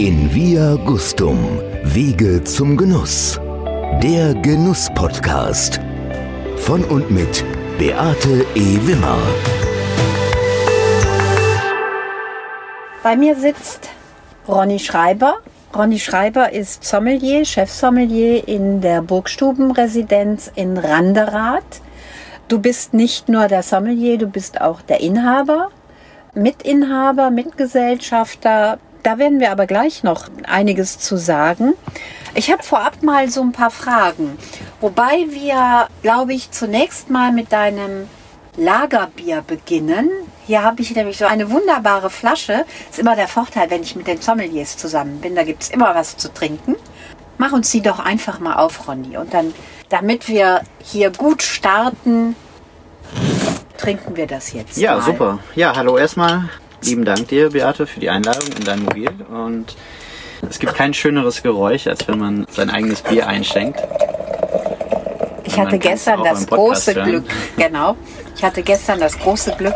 In Via Gustum, Wege zum Genuss. Der Genuss-Podcast. Von und mit Beate E. Wimmer. Bei mir sitzt Ronny Schreiber. Ronny Schreiber ist Sommelier, Chefsommelier in der Burgstubenresidenz in Randerath. Du bist nicht nur der Sommelier, du bist auch der Inhaber, Mitinhaber, Mitgesellschafter. Da werden wir aber gleich noch einiges zu sagen. Ich habe vorab mal so ein paar Fragen. Wobei wir, glaube ich, zunächst mal mit deinem Lagerbier beginnen. Hier habe ich nämlich so eine wunderbare Flasche. Ist immer der Vorteil, wenn ich mit den Sommeliers zusammen bin. Da gibt es immer was zu trinken. Mach uns die doch einfach mal auf, Ronny. Und dann damit wir hier gut starten, trinken wir das jetzt. Ja, mal. super. Ja, hallo erstmal. Lieben Dank dir, Beate, für die Einladung in dein Mobil. Und es gibt kein schöneres Geräusch, als wenn man sein eigenes Bier einschenkt. Ich hatte gestern das große hören. Glück, genau. Ich hatte gestern das große Glück.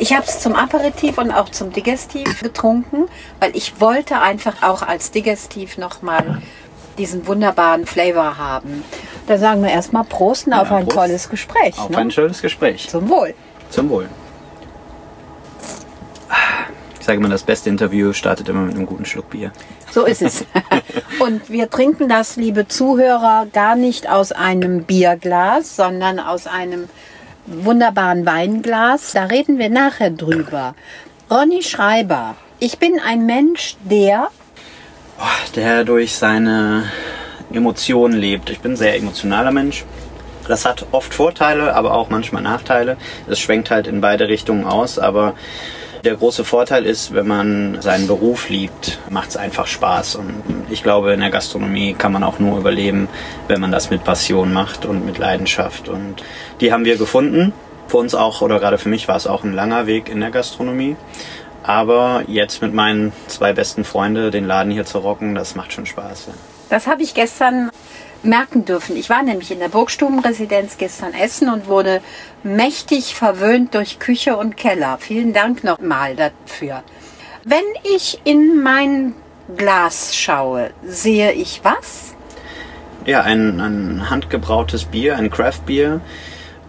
Ich habe es zum Aperitif und auch zum Digestiv getrunken, weil ich wollte einfach auch als Digestiv nochmal diesen wunderbaren Flavor haben. Da sagen wir erstmal Prost auf ein Prost. tolles Gespräch. Auf ne? ein schönes Gespräch. Zum Wohl. Zum Wohl. Ich sage immer, das beste Interview startet immer mit einem guten Schluck Bier. So ist es. Und wir trinken das, liebe Zuhörer, gar nicht aus einem Bierglas, sondern aus einem wunderbaren Weinglas. Da reden wir nachher drüber. Ronny Schreiber, ich bin ein Mensch, der der durch seine Emotionen lebt. Ich bin ein sehr emotionaler Mensch. Das hat oft Vorteile, aber auch manchmal Nachteile. Es schwenkt halt in beide Richtungen aus, aber der große Vorteil ist, wenn man seinen Beruf liebt, macht es einfach Spaß. Und ich glaube, in der Gastronomie kann man auch nur überleben, wenn man das mit Passion macht und mit Leidenschaft. Und die haben wir gefunden. Für uns auch, oder gerade für mich war es auch ein langer Weg in der Gastronomie. Aber jetzt mit meinen zwei besten Freunden den Laden hier zu rocken, das macht schon Spaß. Ja. Das habe ich gestern merken dürfen. Ich war nämlich in der Burgstubenresidenz gestern essen und wurde mächtig verwöhnt durch Küche und Keller. Vielen Dank nochmal dafür. Wenn ich in mein Glas schaue, sehe ich was, Ja, ein, ein handgebrautes Bier, ein Craft-Bier,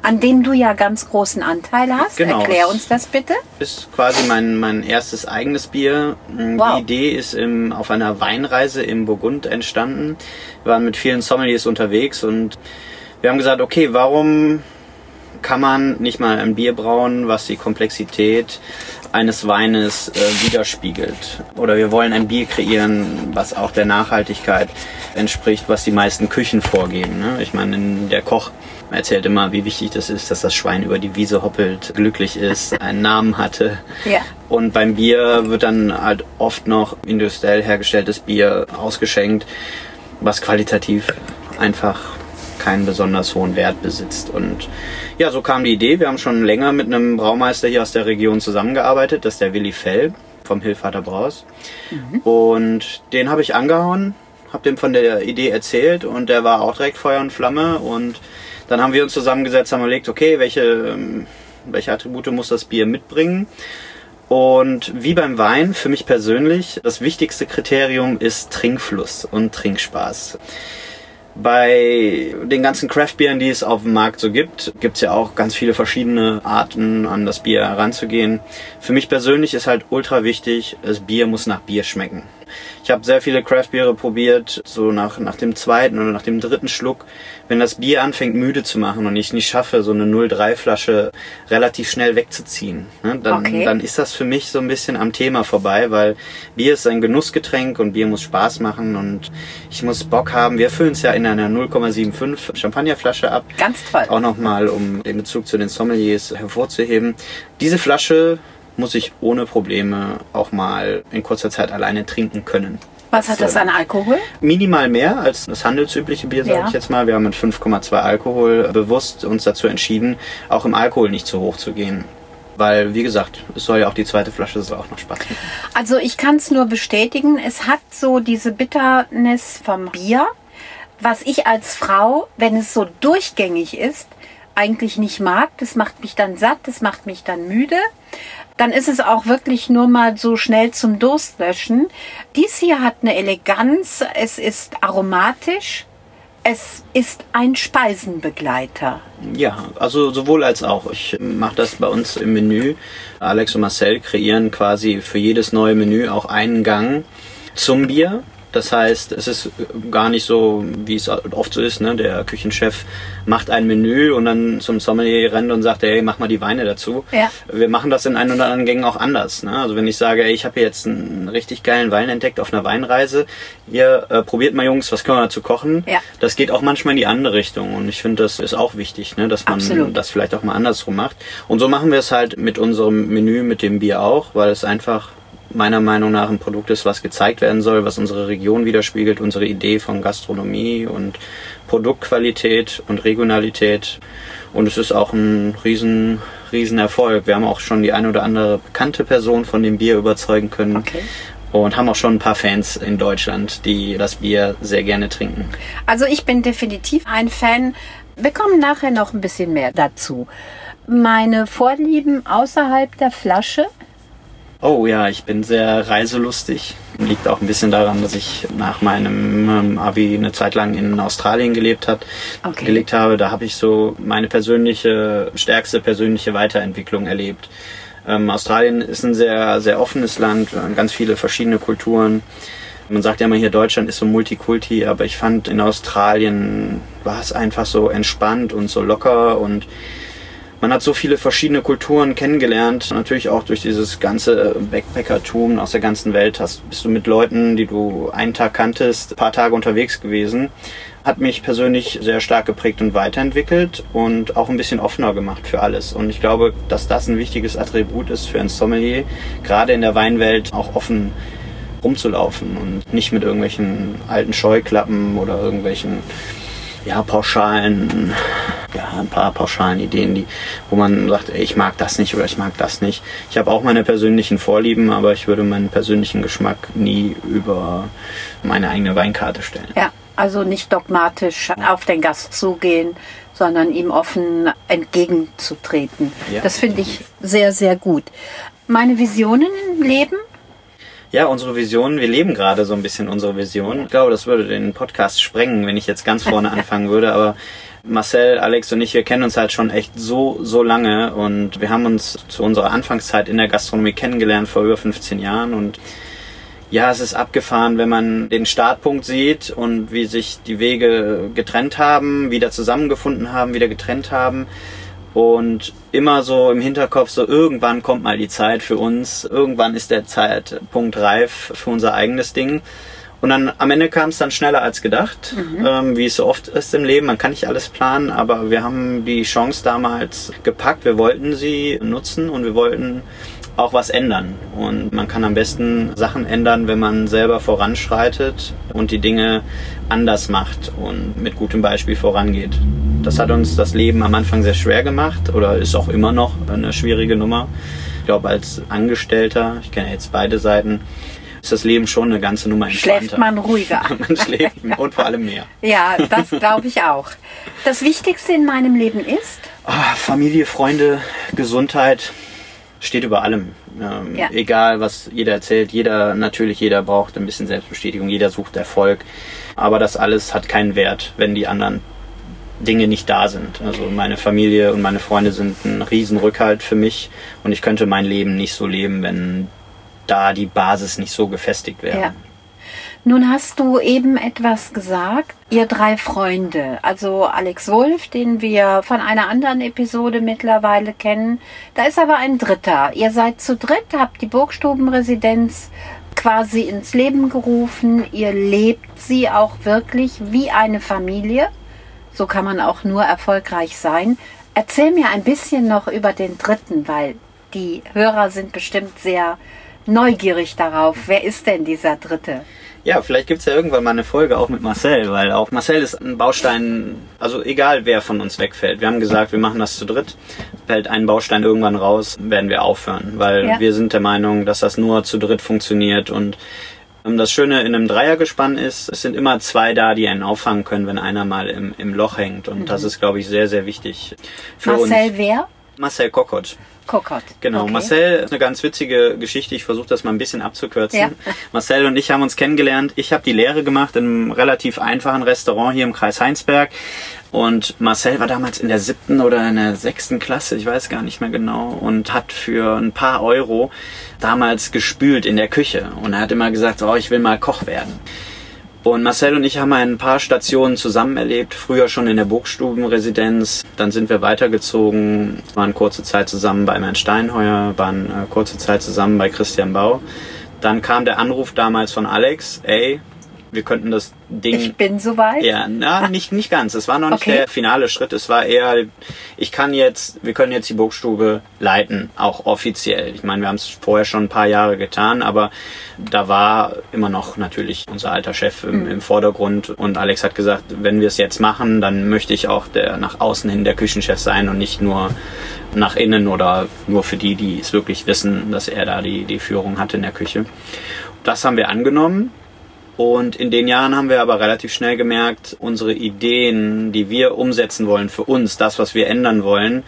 an dem du ja ganz großen Anteil hast. Genau. Erklär uns das bitte. ist quasi mein, mein erstes eigenes Bier. Wow. Die Idee ist im, auf einer Weinreise im Burgund entstanden. Wir waren mit vielen Sommeliers unterwegs und wir haben gesagt, okay, warum kann man nicht mal ein Bier brauen, was die Komplexität eines Weines äh, widerspiegelt? Oder wir wollen ein Bier kreieren, was auch der Nachhaltigkeit entspricht, was die meisten Küchen vorgeben. Ne? Ich meine, der Koch erzählt immer, wie wichtig das ist, dass das Schwein über die Wiese hoppelt, glücklich ist, einen Namen hatte. Ja. Und beim Bier wird dann halt oft noch industriell hergestelltes Bier ausgeschenkt, was qualitativ einfach keinen besonders hohen Wert besitzt. Und ja, so kam die Idee. Wir haben schon länger mit einem Braumeister hier aus der Region zusammengearbeitet. Das ist der Willi Fell vom Hilvater Braus. Und den habe ich angehauen, habe dem von der Idee erzählt und der war auch direkt Feuer und Flamme. Und dann haben wir uns zusammengesetzt, haben überlegt, okay, welche, ähm, welche Attribute muss das Bier mitbringen? Und wie beim Wein, für mich persönlich, das wichtigste Kriterium ist Trinkfluss und Trinkspaß. Bei den ganzen Craftbieren, die es auf dem Markt so gibt, gibt's ja auch ganz viele verschiedene Arten, an das Bier heranzugehen. Für mich persönlich ist halt ultra wichtig, das Bier muss nach Bier schmecken. Ich habe sehr viele Craftbiere probiert, so nach, nach dem zweiten oder nach dem dritten Schluck. Wenn das Bier anfängt müde zu machen und ich nicht schaffe, so eine 03 Flasche relativ schnell wegzuziehen, ne, dann, Okay. dann ist das für mich so ein bisschen am Thema vorbei, weil Bier ist ein Genussgetränk und Bier muss Spaß machen und ich muss Bock haben. Wir füllen es ja in einer 0,75 Champagnerflasche ab. Ganz toll. Auch nochmal, um den Bezug zu den Sommeliers hervorzuheben. Diese Flasche muss ich ohne Probleme auch mal in kurzer Zeit alleine trinken können. Was hat das an Alkohol? Minimal mehr als das handelsübliche Bier, sage Ja. ich jetzt mal. Wir haben mit 5,2 Alkohol bewusst uns dazu entschieden, auch im Alkohol nicht zu hoch zu gehen. Weil, wie gesagt, es soll ja auch die zweite Flasche soll auch noch Spaß machen. Also ich kann es nur bestätigen, es hat so diese Bitternis vom Bier, was ich als Frau, wenn es so durchgängig ist, eigentlich nicht mag. Das macht mich dann satt, das macht mich dann müde. Dann ist es auch wirklich nur mal so schnell zum Durstlöschen. Dies hier hat eine Eleganz, es ist aromatisch, es ist ein Speisenbegleiter. Ja, also sowohl als auch. Ich mache das bei uns im Menü. Alex und Marcel kreieren quasi für jedes neue Menü auch einen Gang zum Bier. Das heißt, es ist gar nicht so, wie es oft so ist, ne? Der Küchenchef macht ein Menü und dann zum Sommelier rennt und sagt, hey, mach mal die Weine dazu. Ja. Wir machen das in ein oder anderen Gängen auch anders. Ne? Also wenn ich sage, ey, ich habe jetzt einen richtig geilen Wein entdeckt auf einer Weinreise, ihr äh, probiert mal Jungs, was können wir dazu kochen? Ja. Das geht auch manchmal in die andere Richtung und ich finde, das ist auch wichtig, ne? dass man Absolut. das vielleicht auch mal andersrum macht. Und so machen wir es halt mit unserem Menü, mit dem Bier auch, weil es einfach meiner Meinung nach ein Produkt ist, was gezeigt werden soll, was unsere Region widerspiegelt, unsere Idee von Gastronomie und Produktqualität und Regionalität. Und es ist auch ein riesen, riesen Erfolg. Wir haben auch schon die eine oder andere bekannte Person von dem Bier überzeugen können. Okay. Und haben auch schon ein paar Fans in Deutschland, die das Bier sehr gerne trinken. Also ich bin definitiv ein Fan. Wir kommen nachher noch ein bisschen mehr dazu. Meine Vorlieben außerhalb der Flasche. Oh ja, ich bin sehr reiselustig. Liegt auch ein bisschen daran, dass ich nach meinem ähm, Abi eine Zeit lang in Australien gelebt hat, Okay. gelebt habe. Da habe ich so meine persönliche, stärkste persönliche Weiterentwicklung erlebt. Ähm, Australien ist ein sehr, sehr offenes Land, äh, ganz viele verschiedene Kulturen. Man sagt ja immer hier, Deutschland ist so Multikulti, aber ich fand in Australien war es einfach so entspannt und so locker und man hat so viele verschiedene Kulturen kennengelernt. Natürlich auch durch dieses ganze Backpackertum aus der ganzen Welt hast, bist du mit Leuten, die du einen Tag kanntest, ein paar Tage unterwegs gewesen. Hat mich persönlich sehr stark geprägt und weiterentwickelt und auch ein bisschen offener gemacht für alles. Und ich glaube, dass das ein wichtiges Attribut ist für ein Sommelier, gerade in der Weinwelt auch offen rumzulaufen und nicht mit irgendwelchen alten Scheuklappen oder irgendwelchen ja, pauschalen, ja, ein paar pauschalen Ideen, die, wo man sagt, ey, ich mag das nicht oder ich mag das nicht. Ich habe auch meine persönlichen Vorlieben, aber ich würde meinen persönlichen Geschmack nie über meine eigene Weinkarte stellen. Ja, also nicht dogmatisch auf den Gast zugehen, sondern ihm offen entgegenzutreten. Ja. Das finde ich sehr, sehr gut. Meine Visionen im Leben? Ja, unsere Vision, wir leben gerade so ein bisschen unsere Vision. Ich glaube, das würde den Podcast sprengen, wenn ich jetzt ganz vorne anfangen würde, aber Marcel, Alex und ich, wir kennen uns halt schon echt so, so lange und wir haben uns zu unserer Anfangszeit in der Gastronomie kennengelernt vor über 15 Jahren und ja, es ist abgefahren, wenn man den Startpunkt sieht und wie sich die Wege getrennt haben, wieder zusammengefunden haben, wieder getrennt haben. Und immer so im Hinterkopf, so irgendwann kommt mal die Zeit für uns, irgendwann ist der Zeitpunkt reif für unser eigenes Ding. Und dann am Ende kam es dann schneller als gedacht, ähm, wie es so oft ist im Leben. Man kann nicht alles planen, aber wir haben die Chance damals gepackt. Wir wollten sie nutzen und wir wollten auch was ändern. Und man kann am besten Sachen ändern, wenn man selber voranschreitet und die Dinge anders macht und mit gutem Beispiel vorangeht. Das hat uns das Leben am Anfang sehr schwer gemacht oder ist auch immer noch eine schwierige Nummer. Ich glaube, als Angestellter, ich kenne jetzt beide Seiten, ist das Leben schon eine ganze Nummer entspannter. Schläft man ruhiger. man schläft und vor allem mehr. Ja, das glaube ich auch. Das Wichtigste in meinem Leben ist, Ah, Familie, Freunde, Gesundheit steht über allem. Ähm, Ja. Egal, was jeder erzählt, jeder, natürlich jeder braucht ein bisschen Selbstbestätigung, jeder sucht Erfolg. Aber das alles hat keinen Wert, wenn die anderen Dinge nicht da sind. Also meine Familie und meine Freunde sind ein Riesenrückhalt für mich und ich könnte mein Leben nicht so leben, wenn da die Basis nicht so gefestigt wäre. Ja. Nun hast du eben etwas gesagt, ihr drei Freunde, also Alex Wolf, den wir von einer anderen Episode mittlerweile kennen. Da ist aber ein dritter. Ihr seid zu dritt, habt die Burgstubenresidenz quasi ins Leben gerufen. Ihr lebt sie auch wirklich wie eine Familie. So kann man auch nur erfolgreich sein. Erzähl mir ein bisschen noch über den dritten, weil die Hörer sind bestimmt sehr neugierig darauf. Wer ist denn dieser dritte? Ja, vielleicht gibt's ja irgendwann mal eine Folge auch mit Marcel, weil auch Marcel ist ein Baustein, also egal wer von uns wegfällt. Wir haben gesagt, wir machen das zu dritt. Fällt ein Baustein irgendwann raus, werden wir aufhören, weil Ja. wir sind der Meinung, dass das nur zu dritt funktioniert und ähm, das Schöne in einem Dreiergespann ist, es sind immer zwei da, die einen auffangen können, wenn einer mal im, im Loch hängt. Und das ist, glaube ich, sehr, sehr wichtig für Mhm. Marcel uns. wer? Marcel Kokott. Kokott. Genau, Okay. Marcel ist eine ganz witzige Geschichte. Ich versuche das mal ein bisschen abzukürzen. Ja. Marcel und ich haben uns kennengelernt. Ich habe die Lehre gemacht in einem relativ einfachen Restaurant hier im Kreis Heinsberg. Und Marcel war damals in der siebten oder in der sechsten Klasse, ich weiß gar nicht mehr genau, und hat für ein paar Euro damals gespült in der Küche. Und er hat immer gesagt, oh, ich will mal Koch werden. Und Marcel und ich haben ein paar Stationen zusammen erlebt. Früher schon in der Burgstubenresidenz. Dann sind wir weitergezogen, waren kurze Zeit zusammen bei Herrn Steinheuer, waren äh, kurze Zeit zusammen bei Christian Bau. Dann kam der Anruf damals von Alex, ey, wir könnten das Ding Ich bin soweit. ja, na, nicht, nicht ganz. Es war noch nicht Okay. der finale Schritt. Es war eher, ich kann jetzt, wir können jetzt die Burgstube leiten, auch offiziell. Ich meine, wir haben es vorher schon ein paar Jahre getan, aber da war immer noch natürlich unser alter Chef im, im Vordergrund und Alex hat gesagt, wenn wir es jetzt machen, dann möchte ich auch der nach außen hin der Küchenchef sein und nicht nur nach innen oder nur für die, die es wirklich wissen, dass er da die, die Führung hat in der Küche. Das haben wir angenommen. Und in den Jahren haben wir aber relativ schnell gemerkt, unsere Ideen, die wir umsetzen wollen für uns, das, was wir ändern wollen,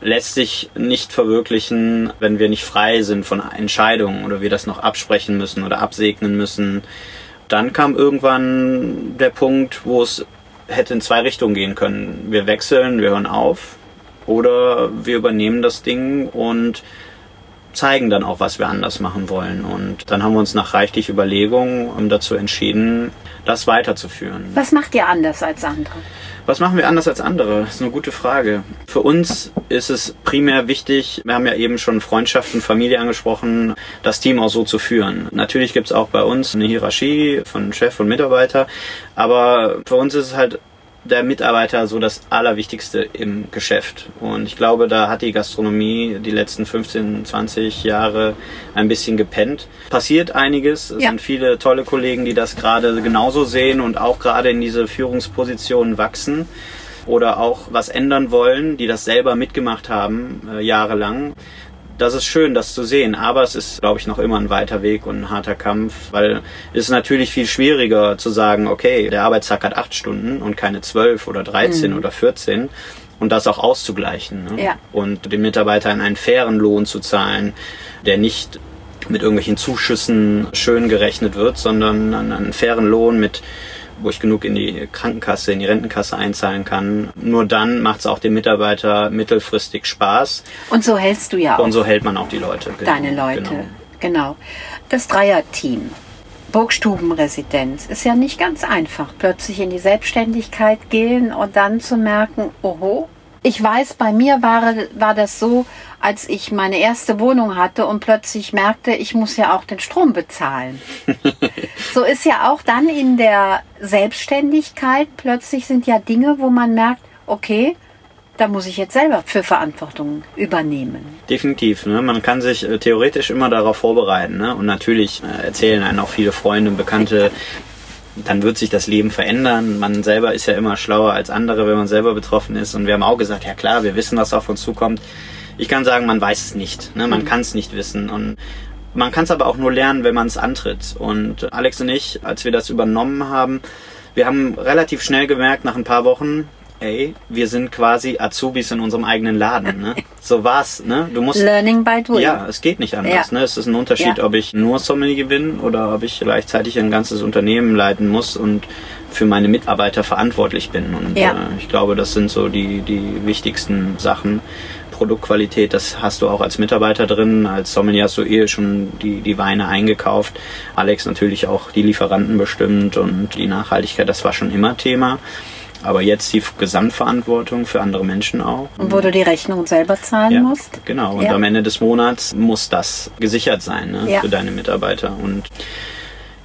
lässt sich nicht verwirklichen, wenn wir nicht frei sind von Entscheidungen oder wir das noch absprechen müssen oder absegnen müssen. Dann kam irgendwann der Punkt, wo es hätte in zwei Richtungen gehen können. Wir wechseln, wir hören auf oder wir übernehmen das Ding und zeigen dann auch, was wir anders machen wollen. Und dann haben wir uns nach reichlich Überlegungen dazu entschieden, das weiterzuführen. Was macht ihr anders als andere? Was machen wir anders als andere? Das ist eine gute Frage. Für uns ist es primär wichtig, wir haben ja eben schon Freundschaften, Familie angesprochen, das Team auch so zu führen. Natürlich gibt es auch bei uns eine Hierarchie von Chef und Mitarbeiter, aber für uns ist es halt der Mitarbeiter so das Allerwichtigste im Geschäft. Und ich glaube, da hat die Gastronomie die letzten 15, 20 Jahre ein bisschen gepennt. Passiert einiges. Es Ja. sind viele tolle Kollegen, die das gerade genauso sehen und auch gerade in diese Führungspositionen wachsen oder auch was ändern wollen, die das selber mitgemacht haben, äh, jahrelang. Das ist schön, das zu sehen, aber es ist, glaube ich, noch immer ein weiter Weg und ein harter Kampf, weil es ist natürlich viel schwieriger zu sagen, okay, der Arbeitstag hat acht Stunden und keine zwölf oder dreizehn oder vierzehn und das auch auszugleichen. Ne? Ja. Und den Mitarbeitern einen fairen Lohn zu zahlen, der nicht mit irgendwelchen Zuschüssen schön gerechnet wird, sondern einen fairen Lohn mit wo ich genug in die Krankenkasse, in die Rentenkasse einzahlen kann. Nur dann macht es auch dem Mitarbeiter mittelfristig Spaß Und so hältst du ja auch und so hält man auch die Leute. Genau, deine Leute. Genau. Genau. Das Dreierteam. Burgstubenresidenz ist ja nicht ganz einfach. Plötzlich in die Selbstständigkeit gehen und dann zu merken, oho, ich weiß, bei mir war, war das so, als ich meine erste Wohnung hatte und plötzlich merkte, ich muss ja auch den Strom bezahlen. so ist ja auch dann in der Selbstständigkeit plötzlich sind ja Dinge, wo man merkt, okay, da muss ich jetzt selber für Verantwortung übernehmen. Definitiv. Ne? Man kann sich äh, theoretisch immer darauf vorbereiten. Ne? Und natürlich äh, erzählen einen auch viele Freunde und Bekannte, dann wird sich das Leben verändern. Man selber ist ja immer schlauer als andere, wenn man selber betroffen ist. Und wir haben auch gesagt, ja klar, wir wissen, was auf uns zukommt. Ich kann sagen, man weiß es nicht. Ne? Man kann es nicht wissen. Und man kann es aber auch nur lernen, wenn man es antritt. Und Alex und ich, als wir das übernommen haben, wir haben relativ schnell gemerkt, nach ein paar Wochen, ey, wir sind quasi Azubis in unserem eigenen Laden. Ne? So war's. Ne? Du musst Learning by doing. ja, es geht nicht anders. Ja. Ne? Es ist ein Unterschied, Ja. ob ich nur Sommelier bin oder ob ich gleichzeitig ein ganzes Unternehmen leiten muss und für meine Mitarbeiter verantwortlich bin. Und Ja. äh, ich glaube, das sind so die, die wichtigsten Sachen. Produktqualität, das hast du auch als Mitarbeiter drin. Als Sommelier hast du eh schon die, die Weine eingekauft. Alex natürlich auch die Lieferanten bestimmt und die Nachhaltigkeit, das war schon immer Thema. Aber jetzt die Gesamtverantwortung für andere Menschen auch. Und wo du die Rechnung selber zahlen Ja, musst. genau. Und Ja. am Ende des Monats muss das gesichert sein ne, Ja. für deine Mitarbeiter. Und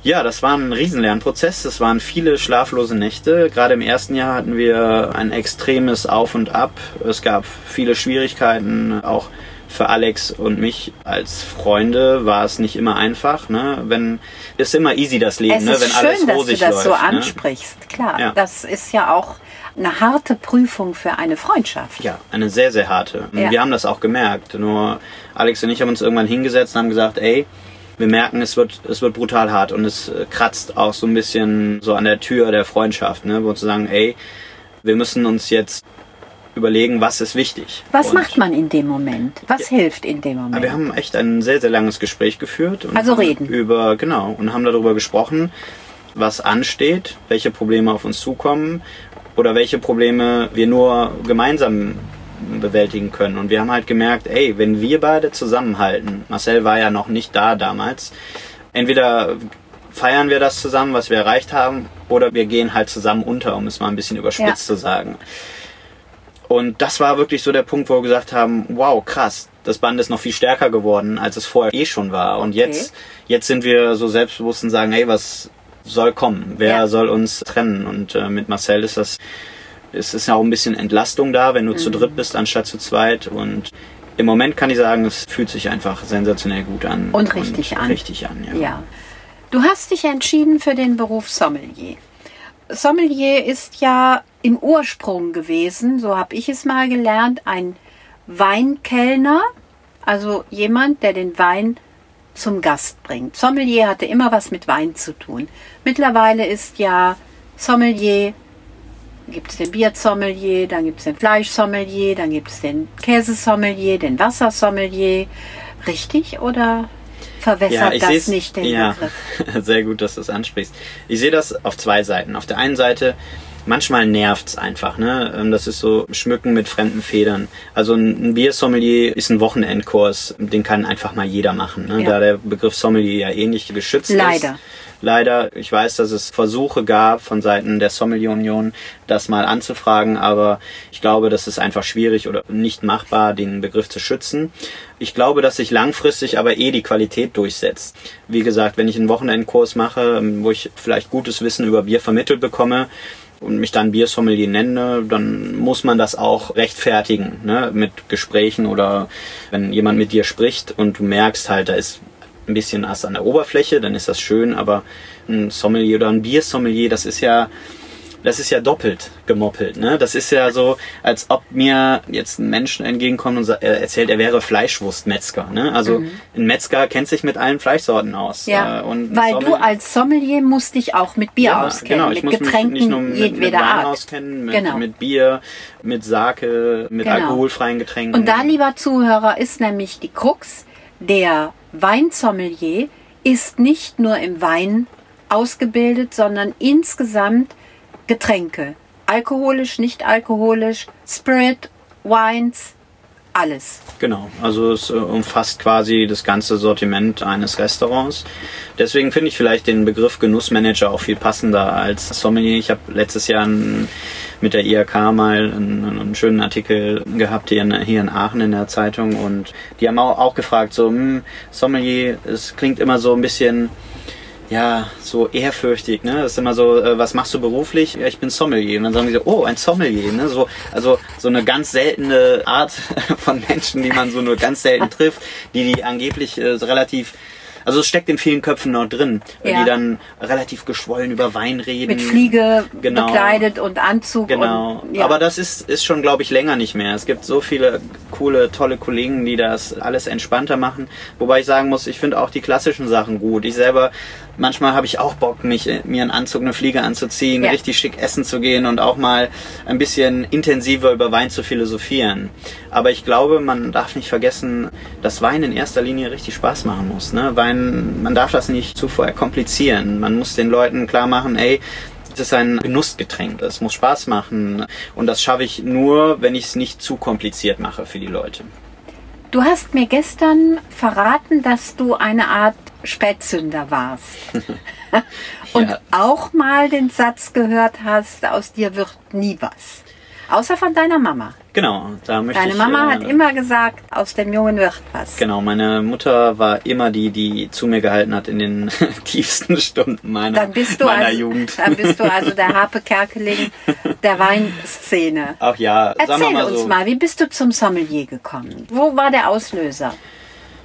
ja, das war ein Riesenlernprozess. Es waren viele schlaflose Nächte. Gerade im ersten Jahr hatten wir ein extremes Auf und Ab. Es gab viele Schwierigkeiten, auch für Alex und mich als Freunde war es nicht immer einfach. Ne? Wenn ist immer easy das Leben, Es ne? ist wenn schön, alles dass du rosig das läuft. so ne? ansprichst. Klar, Ja. das ist ja auch eine harte Prüfung für eine Freundschaft. Ja, eine sehr, sehr harte. Ja. Wir haben das auch gemerkt. Nur Alex und ich haben uns irgendwann hingesetzt und haben gesagt, ey, wir merken, es wird, es wird brutal hart und es äh, kratzt auch so ein bisschen so an der Tür der Freundschaft, ne? Wo wir sagen, ey, wir müssen uns jetzt überlegen, was ist wichtig. Was Und macht man in dem Moment? Was hilft in dem Moment? wir haben echt ein sehr, sehr langes Gespräch geführt. Und Also reden. Über, genau, und haben darüber gesprochen, was ansteht, welche Probleme auf uns zukommen oder welche Probleme wir nur gemeinsam bewältigen können. Und wir haben halt gemerkt, ey, wenn wir beide zusammenhalten, Marcel war ja noch nicht da damals, entweder feiern wir das zusammen, was wir erreicht haben, oder wir gehen halt zusammen unter, um es mal ein bisschen überspitzt Ja. zu sagen. Und das war wirklich so der Punkt, wo wir gesagt haben, wow, krass, das Band ist noch viel stärker geworden, als es vorher eh schon war. Und jetzt, jetzt sind wir so selbstbewusst und sagen, hey, was soll kommen? Wer Ja. soll uns trennen? Und äh, mit Marcel ist das, es ist ja auch ein bisschen Entlastung da, wenn du zu dritt bist anstatt zu zweit. Und im Moment kann ich sagen, es fühlt sich einfach sensationell gut an. Und richtig an. Richtig an, ja. Ja. Du hast dich entschieden für den Beruf Sommelier. Sommelier ist ja im Ursprung gewesen, so habe ich es mal gelernt, ein Weinkellner, also jemand, der den Wein zum Gast bringt. Sommelier hatte immer was mit Wein zu tun. Mittlerweile ist ja Sommelier, gibt es den Biersommelier, dann gibt es den Fleischsommelier, dann gibt es den Käsesommelier, den Wassersommelier. Richtig oder verwässert das seh's- nicht den ja, Begriff? Sehr gut, dass du es ansprichst. Ich sehe das auf zwei Seiten. Auf der einen Seite, manchmal nervt's einfach. Ne? Ähm, Das ist so Schmücken mit fremden Federn. Also ein Biersommelier ist ein Wochenendkurs, den kann einfach mal jeder machen. Ne? Ja. Da der Begriff Sommelier ja eh nicht geschützt ist. Leider. Leider, ich weiß, dass es Versuche gab von Seiten der Sommelier Union, das mal anzufragen, aber ich glaube, das ist einfach schwierig oder nicht machbar, den Begriff zu schützen. Ich glaube, dass sich langfristig aber eh die Qualität durchsetzt. Wie gesagt, wenn ich einen Wochenendkurs mache, wo ich vielleicht gutes Wissen über Bier vermittelt bekomme, und mich dann Biersommelier nenne, dann muss man das auch rechtfertigen, ne? mit Gesprächen oder wenn jemand mit dir spricht und du merkst halt, da ist ein bisschen Ass an der Oberfläche, dann ist das schön, aber ein Sommelier oder ein Biersommelier, das ist ja, das ist ja doppelt gemoppelt, ne? Das ist ja so, als ob mir jetzt ein Mensch entgegenkommt und er erzählt, er wäre Fleischwurstmetzger, ne? Also ein Metzger kennt sich mit allen Fleischsorten aus. Mhm. Ja, äh, und weil du Sommelier- als Sommelier musst dich auch mit Bier ja, auskennen, genau, ich mit muss Getränken mich nicht nur mit, mit jedweder Wein Art. auskennen, mit, Genau. mit Bier, mit Sake, mit Genau. alkoholfreien Getränken. Und da, lieber Zuhörer, ist nämlich die Krux, der Weinsommelier ist nicht nur im Wein ausgebildet, sondern insgesamt Getränke. Alkoholisch, nicht alkoholisch, Spirit, Wines, alles. Genau, also es äh, umfasst quasi das ganze Sortiment eines Restaurants. Deswegen finde ich vielleicht den Begriff Genussmanager auch viel passender als Sommelier. Ich habe letztes Jahr ein, mit der IHK mal einen, einen schönen Artikel gehabt hier in, hier in Aachen in der Zeitung und die haben auch, auch gefragt, so hm, Sommelier, es klingt immer so ein bisschen ja, so ehrfürchtig, ne? Das ist immer so, äh, was machst du beruflich? Ja, ich bin Sommelier. Und dann sagen die so, oh, ein Sommelier, ne? So, also so eine ganz seltene Art von Menschen, die man so nur ganz selten trifft, die die angeblich äh, so relativ also es steckt in vielen Köpfen noch drin, Ja. die dann relativ geschwollen über Wein reden. Mit Fliege Genau. bekleidet und Anzug. Genau. Und, ja. Aber das ist, ist schon, glaube ich, länger nicht mehr. Es gibt so viele coole, tolle Kollegen, die das alles entspannter machen. Wobei ich sagen muss, ich finde auch die klassischen Sachen gut. Ich selber, manchmal habe ich auch Bock, mich, äh, mir einen Anzug, eine Fliege anzuziehen, Ja. richtig schick essen zu gehen und auch mal ein bisschen intensiver über Wein zu philosophieren. Aber ich glaube, man darf nicht vergessen, dass Wein in erster Linie richtig Spaß machen muss. Ne? Wein, man darf das nicht zu vorher komplizieren. Man muss den Leuten klar machen, ey, es ist ein Genussgetränk. Es muss Spaß machen. Und das schaffe ich nur, wenn ich es nicht zu kompliziert mache für die Leute. Du hast mir gestern verraten, dass du eine Art Spätzünder warst. Und Ja. auch mal den Satz gehört hast, aus dir wird nie was. Außer von deiner Mama. Genau, da möchte Deine ich, Mama äh, hat immer gesagt, aus dem Jungen wird was. Genau, meine Mutter war immer die, die zu mir gehalten hat in den tiefsten Stunden meiner, Dann bist du meiner also, Jugend. Dann bist du also der Harpe Kerkeling der Weinszene. Ach ja, Erzähl mal uns so. mal, wie bist du zum Sommelier gekommen? Wo war der Auslöser?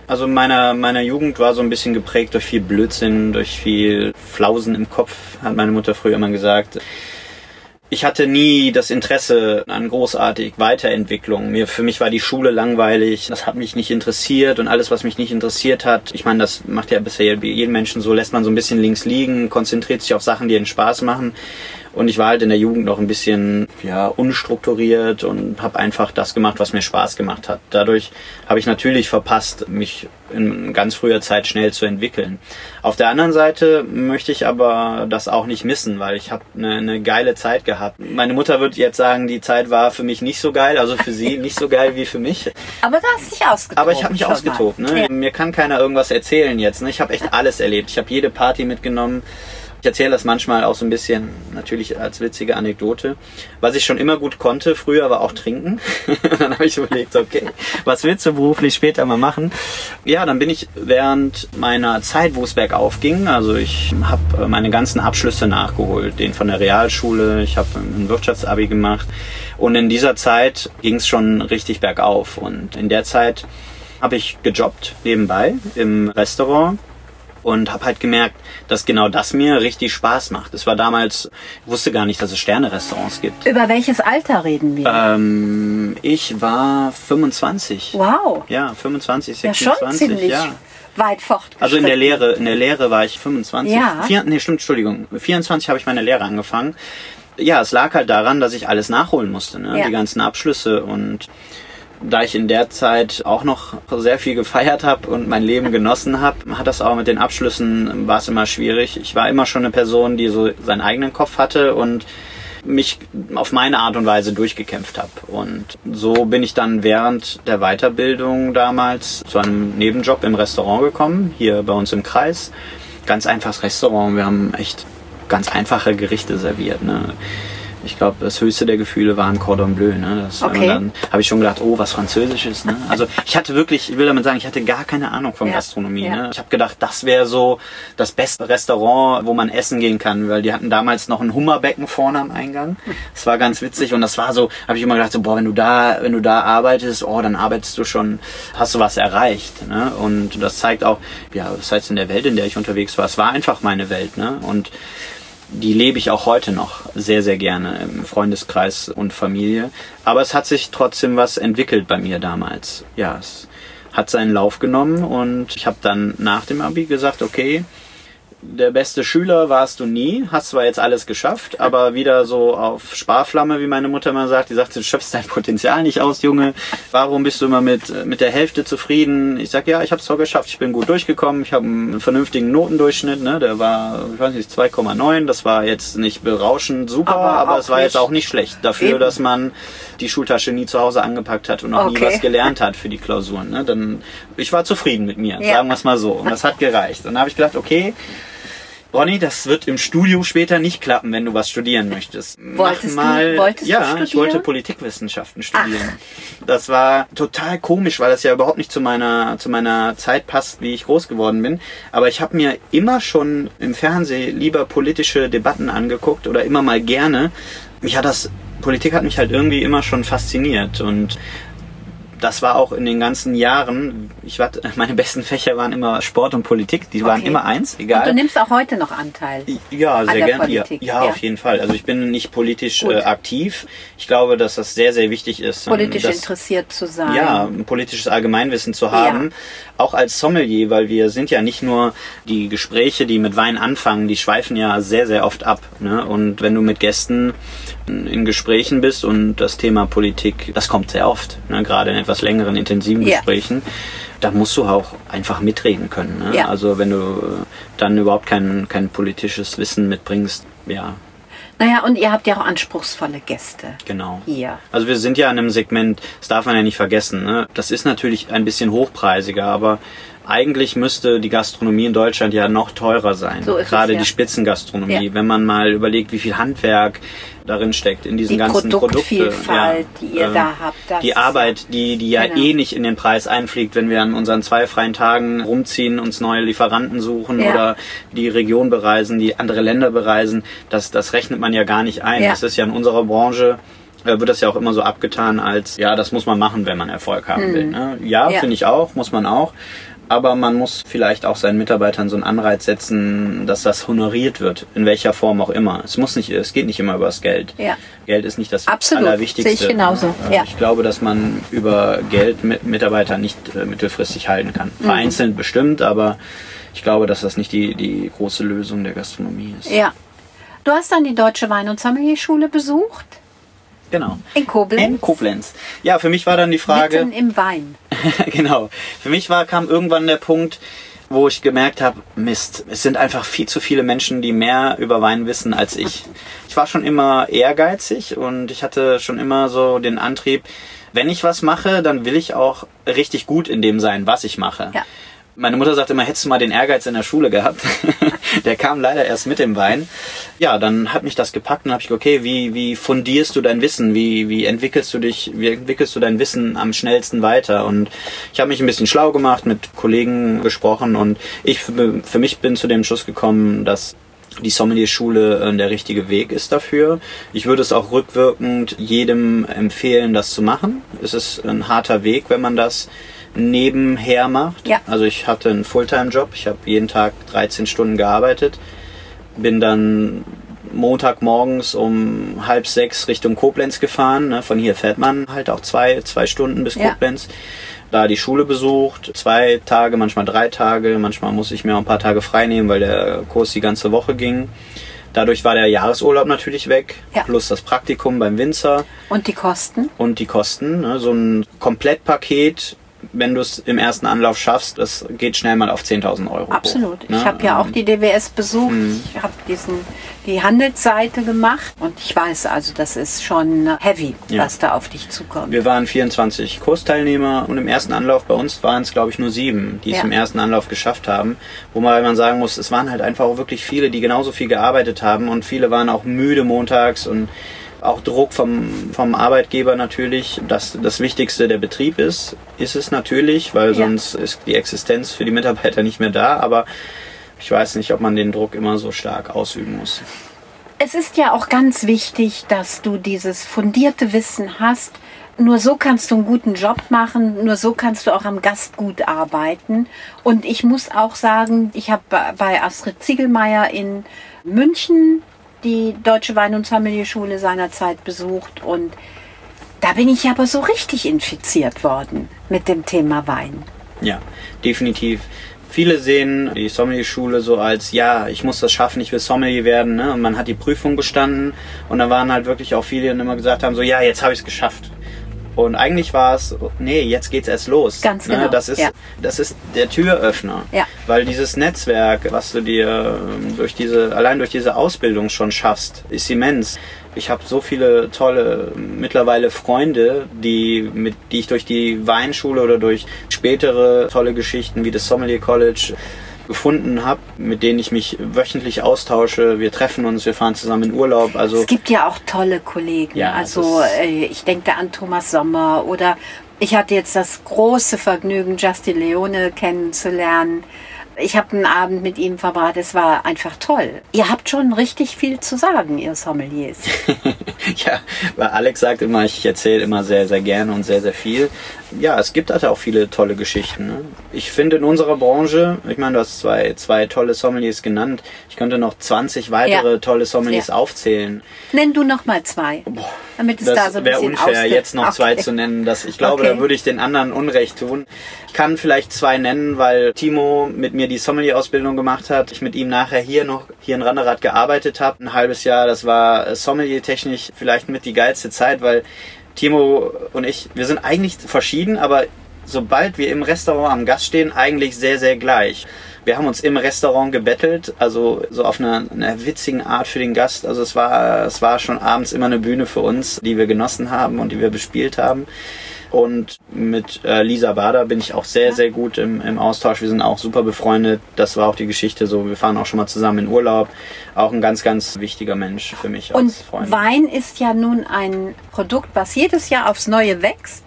Also meiner meiner Jugend war so ein bisschen geprägt durch viel Blödsinn, durch viel Flausen im Kopf, hat meine Mutter früher immer gesagt. Ich hatte nie das Interesse an großartig Weiterentwicklung. Mir, für mich war die Schule langweilig. Das hat mich nicht interessiert und alles, was mich nicht interessiert hat, ich meine, das macht ja bisher jeden Menschen so, lässt man so ein bisschen links liegen, konzentriert sich auf Sachen, die einen Spaß machen. Und ich war halt in der Jugend noch ein bisschen ja, unstrukturiert und habe einfach das gemacht, was mir Spaß gemacht hat. Dadurch habe ich natürlich verpasst, mich in ganz früher Zeit schnell zu entwickeln. Auf der anderen Seite möchte ich aber das auch nicht missen, weil ich habe eine, eine geile Zeit gehabt. Meine Mutter wird jetzt sagen, die Zeit war für mich nicht so geil, also für sie nicht so geil wie für mich. Aber du hast dich ausgetobt. Aber ich habe mich ausgetobt. Ne? Ja. Mir kann keiner irgendwas erzählen jetzt. Ne? Ich habe echt alles erlebt. Ich habe jede Party mitgenommen. Ich erzähle das manchmal auch so ein bisschen, natürlich als witzige Anekdote. Was ich schon immer gut konnte, früher war auch trinken. dann habe ich überlegt, okay, was willst du beruflich später mal machen? Ja, dann bin ich während meiner Zeit, wo es bergauf ging, also ich habe meine ganzen Abschlüsse nachgeholt, den von der Realschule, ich habe ein Wirtschaftsabi gemacht und in dieser Zeit ging es schon richtig bergauf und in der Zeit habe ich gejobbt nebenbei im Restaurant und habe halt gemerkt, dass genau das mir richtig Spaß macht. Es war damals, ich wusste gar nicht, dass es Sterne-Restaurants gibt. Über welches Alter reden wir? Ähm, ich war 25. wow. Ja, 25, Ja, 26. schon ziemlich ja. weit fortgeschritten. Also in der Lehre, in der Lehre war ich 25. Ja. Vier, nee, stimmt, Entschuldigung. 24 habe ich meine Lehre angefangen. Ja, es lag halt daran, dass ich alles nachholen musste, ne? Ja. die ganzen Abschlüsse und da ich in der Zeit auch noch sehr viel gefeiert habe und mein Leben genossen habe, hat das auch mit den Abschlüssen war es immer schwierig. Ich war immer schon eine Person, die so seinen eigenen Kopf hatte und mich auf meine Art und Weise durchgekämpft habe. Und so bin ich dann während der Weiterbildung damals zu einem Nebenjob im Restaurant gekommen, hier bei uns im Kreis. Ganz einfaches Restaurant. Wir haben echt ganz einfache Gerichte serviert. Ne? Ich glaube, das höchste der Gefühle war ein Cordon Bleu. Ne? Das, Okay. Dann habe ich schon gedacht, oh, was Französisches. Ne? Also ich hatte wirklich, ich will damit sagen, ich hatte gar keine Ahnung von Ja. Gastronomie. Ja. Ne? Ich habe gedacht, das wäre so das beste Restaurant, wo man essen gehen kann, weil die hatten damals noch ein Hummerbecken vorne am Eingang. Das war ganz witzig und das war so, habe ich immer gedacht, so, boah, wenn du da, wenn du da arbeitest, oh, dann arbeitest du schon, hast du was erreicht. Ne? Und das zeigt auch, ja, das heißt in der Welt, in der ich unterwegs war, es war einfach meine Welt. Ne? Und die lebe ich auch heute noch sehr, sehr gerne im Freundeskreis und Familie. Aber es hat sich trotzdem was entwickelt bei mir damals. Ja, es hat seinen Lauf genommen und ich habe dann nach dem Abi gesagt, okay, der beste Schüler warst du nie, hast zwar jetzt alles geschafft, aber wieder so auf Sparflamme, wie meine Mutter immer sagt. Die sagt, du schöpfst dein Potenzial nicht aus, Junge. Warum bist du immer mit, mit der Hälfte zufrieden? Ich sag, ja, ich habe es doch geschafft. Ich bin gut durchgekommen. Ich habe einen vernünftigen Notendurchschnitt. Ne? Der war, ich weiß nicht, 2,9. Das war jetzt nicht berauschend super, Aber aber, es war jetzt auch nicht schlecht. Dafür, Eben. dass man die Schultasche nie zu Hause angepackt hat und auch nie Okay. was gelernt hat für die Klausuren. Ne? Dann, ich war zufrieden mit mir, Ja. sagen wir es mal so. Und das hat gereicht. Und dann habe ich gedacht, okay, Ronny, das wird im Studio später nicht klappen, wenn du was studieren möchtest. Wolltest Mach du- mal, wolltest du ja, ich studieren? wollte Politikwissenschaften studieren. Das war total komisch, weil das ja überhaupt nicht zu meiner zu meiner Zeit passt, wie ich groß geworden bin. Aber ich habe mir immer schon im Fernsehen lieber politische Debatten angeguckt oder immer mal gerne. Mich hat das Politik hat mich halt irgendwie immer schon fasziniert und das war auch in den ganzen Jahren, ich war, meine besten Fächer waren immer Sport und Politik, die waren Okay. immer eins, Und du egal. nimmst auch heute noch Anteil. Ja, sehr der gerne. Ja, ja, ja. auf jeden Fall. Also ich bin nicht politisch äh, aktiv. Ich glaube, dass das sehr, sehr wichtig ist. ähm, Politisch dass, interessiert zu sein. ja, ein politisches Allgemeinwissen zu haben. Auch als Sommelier, weil wir sind ja nicht nur die Gespräche, die mit Wein anfangen, die schweifen ja sehr, sehr oft ab. Ne? Und wenn du mit Gästen in Gesprächen bist und das Thema Politik, das kommt sehr oft, ne? gerade in etwas längeren, intensiven Ja. Gesprächen, da musst du auch einfach mitreden können. Ne? Ja. Also wenn du äh, dann überhaupt kein, kein politisches Wissen mitbringst, ja, Naja, und ihr habt ja auch anspruchsvolle Gäste genau. hier. Also wir sind ja in einem Segment, das darf man ja nicht vergessen. Ne? Das ist natürlich ein bisschen hochpreisiger, aber eigentlich müsste die Gastronomie in Deutschland ja noch teurer sein. So ist es, Gerade ja. die Spitzengastronomie. Ja. Wenn man mal überlegt, wie viel Handwerk darin steckt in diesen Die ganzen Produktvielfalt, Produkte. die ihr ähm, da habt. Die Arbeit, die, die ja Genau. eh nicht in den Preis einfliegt, wenn wir an unseren zwei freien Tagen rumziehen, uns neue Lieferanten suchen Ja. oder die Region bereisen, die andere Länder bereisen, das, das rechnet man ja gar nicht ein. Das ist ja in unserer Branche äh, wird das ja auch immer so abgetan als, ja, das muss man machen, wenn man Erfolg haben will. Ne? Ja. Ja. finde ich auch, muss man auch. Aber man muss vielleicht auch seinen Mitarbeitern so einen Anreiz setzen, dass das honoriert wird, in welcher Form auch immer. Es muss nicht, es geht nicht immer über das Geld. Ja. Geld ist nicht das Absolut, Allerwichtigste. sehe ich genauso, Äh, ja. Ich glaube, dass man über Geld mit Mitarbeiter nicht äh, mittelfristig halten kann. Mhm. Vereinzelt bestimmt, aber ich glaube, dass das nicht die, die große Lösung der Gastronomie ist. Ja. Du hast dann die Deutsche Wein- und Sommelier-Schule besucht? Genau. In Koblenz? In Koblenz. Ja, für mich war dann die Frage. Mitten im Wein. genau. Für mich war, kam irgendwann der Punkt, wo ich gemerkt habe, Mist, es sind einfach viel zu viele Menschen, die mehr über Wein wissen als ich. Ich war schon immer ehrgeizig und ich hatte schon immer so den Antrieb, wenn ich was mache, dann will ich auch richtig gut in dem sein, was ich mache. Ja. Meine Mutter sagt immer, hättest du mal den Ehrgeiz in der Schule gehabt. der kam leider erst mit dem Wein. Ja, dann hat mich das gepackt und habe ich, okay, wie, wie fundierst du dein Wissen? Wie, wie entwickelst du dich, wie entwickelst du dein Wissen am schnellsten weiter? Und ich habe mich ein bisschen schlau gemacht, mit Kollegen gesprochen und ich für, für mich bin zu dem Schluss gekommen, dass die Sommelier-Schule äh, der richtige Weg ist dafür. Ich würde es auch rückwirkend jedem empfehlen, das zu machen. Es ist ein harter Weg, wenn man das nebenher macht. Ja. Also ich hatte einen Fulltime-Job, ich habe jeden Tag 13 Stunden gearbeitet, bin dann Montagmorgens um halb sechs Richtung Koblenz gefahren. Ne? Von hier fährt man halt auch zwei, zwei Stunden bis Ja. Koblenz. Da die Schule besucht, zwei Tage, manchmal drei Tage, manchmal muss ich mir auch ein paar Tage frei nehmen, weil der Kurs die ganze Woche ging. Dadurch war der Jahresurlaub natürlich weg, Ja. plus das Praktikum beim Winzer Und die Kosten? und die Kosten. Ne? So ein Komplettpaket, wenn du es im ersten Anlauf schaffst, das geht schnell mal auf 10.000 Euro. hoch, Absolut. ne? Ich habe ja auch Ähm, die DWS besucht. Ich habe diesen die Handelsseite gemacht und ich weiß also, das ist schon heavy, Ja. was da auf dich zukommt. Wir waren 24 Kursteilnehmer und im ersten Anlauf bei uns waren es, glaube ich, nur sieben, die es Ja. im ersten Anlauf geschafft haben. Wo man, man sagen muss, es waren halt einfach auch wirklich viele, die genauso viel gearbeitet haben und viele waren auch müde montags und auch Druck vom, vom Arbeitgeber natürlich. dass das Wichtigste der Betrieb ist, ist es natürlich, weil Ja. sonst ist die Existenz für die Mitarbeiter nicht mehr da. Aber ich weiß nicht, ob man den Druck immer so stark ausüben muss. Es ist ja auch ganz wichtig, dass du dieses fundierte Wissen hast. Nur so kannst du einen guten Job machen, nur so kannst du auch am Gast gut arbeiten. Und ich muss auch sagen, ich habe bei Astrid Ziegelmeier in München die Deutsche Wein- und Sommelier-Schule seinerzeit besucht und da bin ich aber so richtig infiziert worden mit dem Thema Wein. Ja, definitiv. Viele sehen die Sommelier-Schule so als, ja, ich muss das schaffen, ich will Sommelier werden. Ne? Und man hat die Prüfung bestanden. Und da waren halt wirklich auch viele, die immer gesagt haben, so, ja, jetzt habe ich es geschafft. Und eigentlich war es, nee, jetzt geht's erst los. Ganz ne? genau, Das ist, ja. das ist der Türöffner. Ja. Weil dieses Netzwerk, was du dir ähm, durch diese, allein durch diese Ausbildung schon schaffst, ist immens. Ich habe so viele tolle mittlerweile Freunde, die mit die ich durch die Weinschule oder durch spätere tolle Geschichten wie das Sommelier College gefunden habe, mit denen ich mich wöchentlich austausche. Wir treffen uns, wir fahren zusammen in Urlaub. Also Es gibt ja auch tolle Kollegen. Ja, also äh, ich denke an Thomas Sommer oder ich hatte jetzt das große Vergnügen, Justin Leone kennenzulernen. Ich habe einen Abend mit ihm verbracht. Es war einfach toll. Ihr habt schon richtig viel zu sagen, ihr Sommeliers. Ja, weil Alex sagt immer, ich erzähle immer sehr, sehr gerne und sehr, sehr viel. Ja, es gibt halt auch viele tolle Geschichten. Ne? Ich finde in unserer Branche, ich meine, du hast zwei, zwei tolle Sommeliers genannt. Ich könnte noch 20 weitere Ja. tolle Sommeliers Ja. aufzählen. Nenn du noch mal zwei, damit es da Das so ein wäre bisschen unfair, ausge- jetzt noch zwei Okay. zu nennen. Das, ich glaube, Okay. da würde ich den anderen Unrecht tun. Ich kann vielleicht zwei nennen, weil Timo mit mir die Sommelier-Ausbildung gemacht hat. Ich mit ihm nachher hier noch hier in Randerath gearbeitet habe. Ein halbes Jahr, das war äh, Sommelier-technisch vielleicht mit die geilste Zeit, weil Timo und ich, wir sind eigentlich verschieden, aber sobald wir im Restaurant am Gast stehen, eigentlich sehr, sehr gleich. Wir haben uns im Restaurant gebettelt, also so auf einer, einer witzigen Art für den Gast. Also es war, es war schon abends immer eine Bühne für uns, die wir genossen haben und die wir bespielt haben. Und mit äh, Lisa Bader bin ich auch sehr, sehr gut im, im Austausch. Wir sind auch super befreundet. Das war auch die Geschichte so. Wir fahren auch schon mal zusammen in Urlaub. Auch ein ganz, ganz wichtiger Mensch für mich Und als Freund. Wein ist ja nun ein Produkt, was jedes Jahr aufs Neue wächst,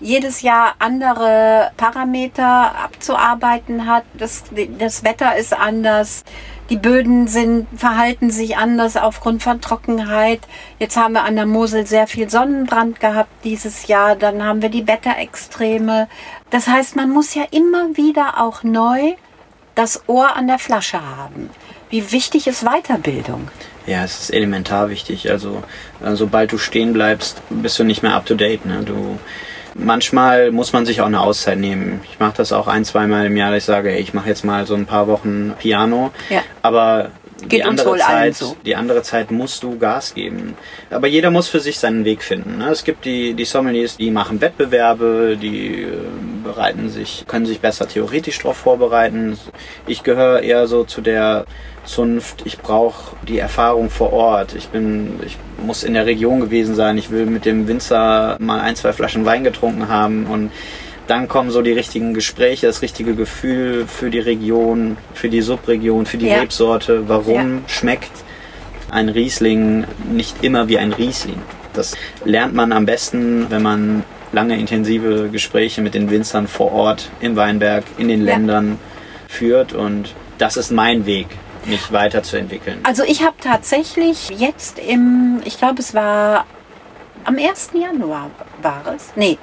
jedes Jahr andere Parameter abzuarbeiten hat. Das, das Wetter ist anders, die Böden sind, verhalten sich anders aufgrund von Trockenheit. Jetzt haben wir an der Mosel sehr viel Sonnenbrand gehabt dieses Jahr, dann haben wir die Wetterextreme. Das heißt, man muss ja immer wieder auch neu das Ohr an der Flasche haben. Wie wichtig ist Weiterbildung? Ja, es ist elementar wichtig. Also, äh, sobald du stehen bleibst, bist du nicht mehr up to date. Ne? Du, manchmal muss man sich auch eine Auszeit nehmen. Ich mache das auch ein, zweimal im Jahr, dass ich sage, ey, ich mache jetzt mal so ein paar Wochen Piano. Ja. Aber Geht die andere Zeit, so. die andere Zeit musst du Gas geben. Aber jeder muss für sich seinen Weg finden. Ne? Es gibt die, die Sommeliers, die machen Wettbewerbe, die äh, bereiten sich, können sich besser theoretisch darauf vorbereiten. Ich gehöre eher so zu der Zunft, ich brauche die Erfahrung vor Ort. Ich bin, ich muss in der Region gewesen sein. Ich will mit dem Winzer mal ein, zwei Flaschen Wein getrunken haben und dann kommen so die richtigen Gespräche, das richtige Gefühl für die Region, für die Subregion, für die Ja. Rebsorte. Warum Ja. schmeckt ein Riesling nicht immer wie ein Riesling? Das lernt man am besten, wenn man lange intensive Gespräche mit den Winzern vor Ort im Weinberg, in den Ja. Ländern führt und das ist mein Weg, mich weiterzuentwickeln. Also ich habe tatsächlich jetzt im, ich glaube es war am 1. Januar war es, nee,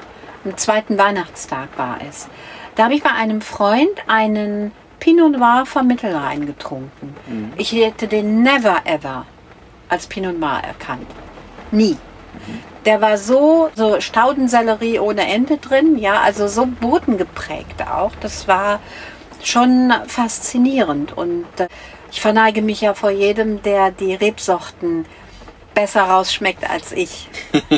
am zweiten Weihnachtstag war es. Da habe ich bei einem Freund einen Pinot Noir vom Mittelrhein getrunken. Ich hätte den never ever als Pinot Noir erkannt. Nie. Der war so, so Staudensellerie ohne Ende drin, ja, also so bodengeprägt auch. Das war schon faszinierend und äh, ich verneige mich ja vor jedem, der die Rebsorten besser rausschmeckt als ich.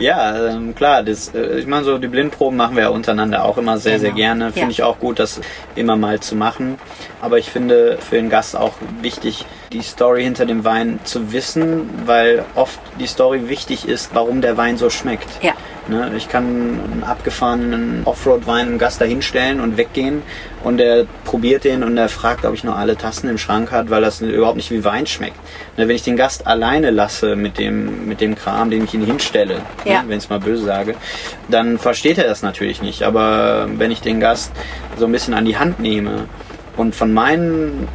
Ja, ähm, klar, das, äh, ich meine, so die Blindproben machen wir ja untereinander auch immer sehr, sehr Genau. gerne. Finde Ja. ich auch gut, das immer mal zu machen. Aber ich finde für den Gast auch wichtig, die Story hinter dem Wein zu wissen, weil oft die Story wichtig ist, warum der Wein so schmeckt. Ja. Ne, ich kann einen abgefahrenen Offroad-Wein einem Gast dahinstellen und weggehen und er probiert den und er fragt, ob ich noch alle Tassen im Schrank hat, weil das überhaupt nicht wie Wein schmeckt. Ne, wenn ich den Gast alleine lasse mit dem, mit dem Kram, den ich ihn hinstelle, Ja. ne, wenn ich es mal böse sage, dann versteht er das natürlich nicht. Aber wenn ich den Gast so ein bisschen an die Hand nehme und von meinen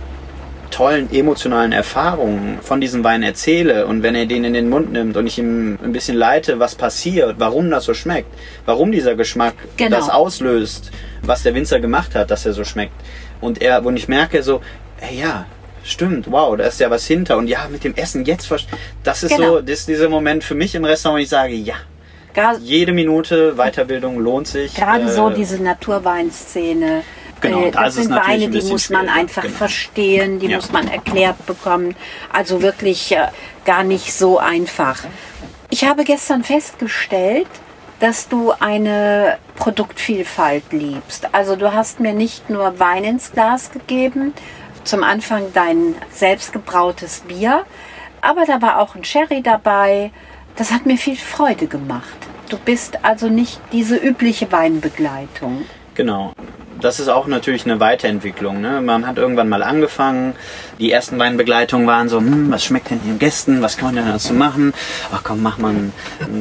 tollen emotionalen Erfahrungen von diesem Wein erzähle und wenn er den in den Mund nimmt und ich ihm ein bisschen leite, was passiert, warum das so schmeckt, warum dieser Geschmack Genau. das auslöst, was der Winzer gemacht hat, dass er so schmeckt. Und er, und ich merke so, hey, ja, stimmt, wow, da ist ja was hinter und ja, mit dem Essen jetzt, das ist Genau. so, das ist dieser Moment für mich im Restaurant, wo ich sage, ja, Gar, jede Minute Weiterbildung lohnt sich. gerade Äh, so diese Naturweinszene. Genau, äh, da das es sind Weine, ein die muss man einfach genau. verstehen, die Ja. muss man erklärt bekommen. Also wirklich äh, gar nicht so einfach. Ich habe gestern festgestellt, dass du eine Produktvielfalt liebst. Also du hast mir nicht nur Wein ins Glas gegeben, zum Anfang dein selbstgebrautes Bier, aber da war auch ein Sherry dabei. Das hat mir viel Freude gemacht. Du bist also nicht diese übliche Weinbegleitung. Genau. Das ist auch natürlich eine Weiterentwicklung. Ne? Man hat irgendwann mal angefangen. Die ersten Weinbegleitungen waren so, hm, was schmeckt denn den Gästen? Was kann man denn dazu machen? Ach komm, mach mal einen,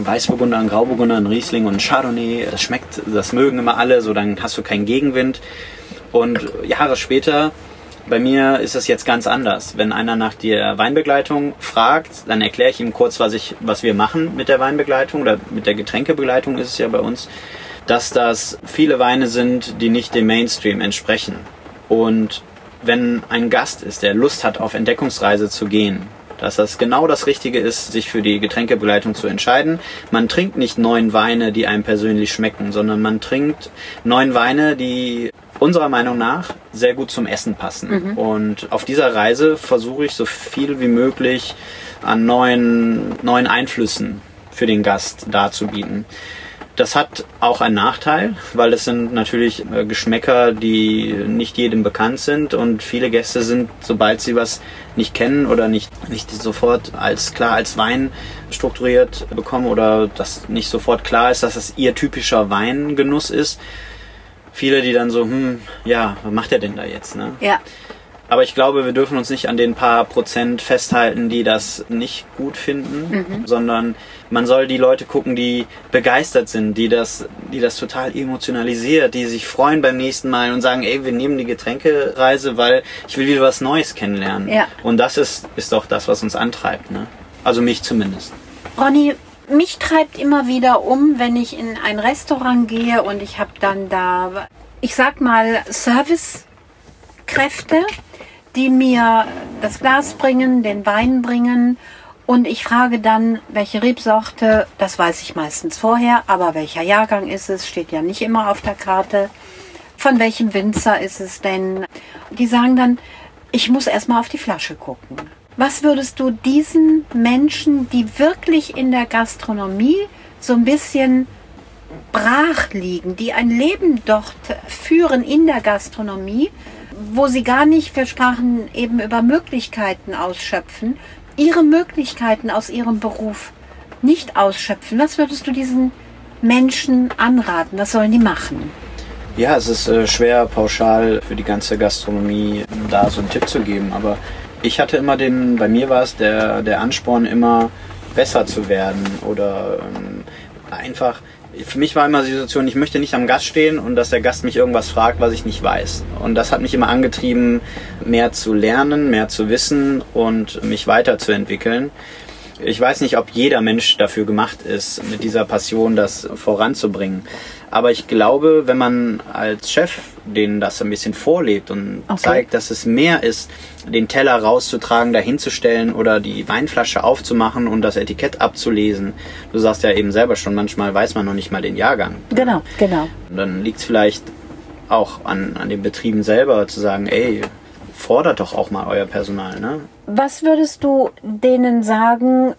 Weißburgunder, einen Grauburgunder, einen Riesling und einen Chardonnay. Das schmeckt, das mögen immer alle. So, dann hast du keinen Gegenwind. Und Jahre später, bei mir ist es jetzt ganz anders. Wenn einer nach der Weinbegleitung fragt, dann erkläre ich ihm kurz, was, ich, was wir machen mit der Weinbegleitung oder mit der Getränkebegleitung ist es ja bei uns dass das viele Weine sind, die nicht dem Mainstream entsprechen. Und wenn ein Gast ist, der Lust hat, auf Entdeckungsreise zu gehen, dass das genau das Richtige ist, sich für die Getränkebegleitung zu entscheiden. Man trinkt nicht neun Weine, die einem persönlich schmecken, sondern man trinkt neun Weine, die unserer Meinung nach sehr gut zum Essen passen. Und auf dieser Reise versuche ich so viel wie möglich an neuen, neuen Einflüssen für den Gast darzubieten. Das hat auch einen Nachteil, weil es sind natürlich äh, Geschmäcker, die nicht jedem bekannt sind und viele Gäste sind, sobald sie was nicht kennen oder nicht, nicht sofort als klar als Wein strukturiert bekommen oder das nicht sofort klar ist, dass das ihr typischer Weingenuss ist. Viele, die dann so, hm, ja, was macht er denn da jetzt? Ne? Ja, Aber ich glaube, wir dürfen uns nicht an den paar Prozent festhalten, die das nicht gut finden, sondern man soll die Leute gucken, die begeistert sind, die das, die das total emotionalisiert, die sich freuen beim nächsten Mal und sagen, ey, wir nehmen die Getränkereise, weil ich will wieder was Neues kennenlernen. Ja. Und das ist, ist doch das, was uns antreibt. Ne? Also mich zumindest. Ronny, mich treibt immer wieder um, wenn ich in ein Restaurant gehe und ich habe dann da, ich sag mal, Servicekräfte, die mir das Glas bringen, den Wein bringen und ich frage dann, welche Rebsorte, das weiß ich meistens vorher, aber welcher Jahrgang ist es, steht ja nicht immer auf der Karte. Von welchem Winzer ist es denn? Die sagen dann, ich muss erstmal auf die Flasche gucken. Was würdest du diesen Menschen, die wirklich in der Gastronomie so ein bisschen brach liegen, die ein Leben dort führen in der Gastronomie, wo sie gar nicht, wir sprachen eben über Möglichkeiten ausschöpfen, ihre Möglichkeiten aus ihrem Beruf nicht ausschöpfen. Was würdest du diesen Menschen anraten? Was sollen die machen? Ja, es ist äh, schwer pauschal für die ganze Gastronomie da so einen Tipp zu geben, aber ich hatte immer den, bei mir war es der, der Ansporn immer besser zu werden oder ähm, einfach für mich war immer die Situation, ich möchte nicht am Gast stehen und dass der Gast mich irgendwas fragt, was ich nicht weiß. Und das hat mich immer angetrieben, mehr zu lernen, mehr zu wissen und mich weiterzuentwickeln. Ich weiß nicht, ob jeder Mensch dafür gemacht ist, mit dieser Passion das voranzubringen. Aber ich glaube, wenn man als Chef denen das ein bisschen vorlebt und okay. zeigt, dass es mehr ist, den Teller rauszutragen, dahinzustellen oder die Weinflasche aufzumachen und das Etikett abzulesen. Du sagst ja eben selber schon, manchmal weiß man noch nicht mal den Jahrgang. Genau, genau. Und dann liegt es vielleicht auch an, an den Betrieben selber zu sagen, ey, fordert doch auch mal euer Personal. Ne? Was würdest du denen sagen,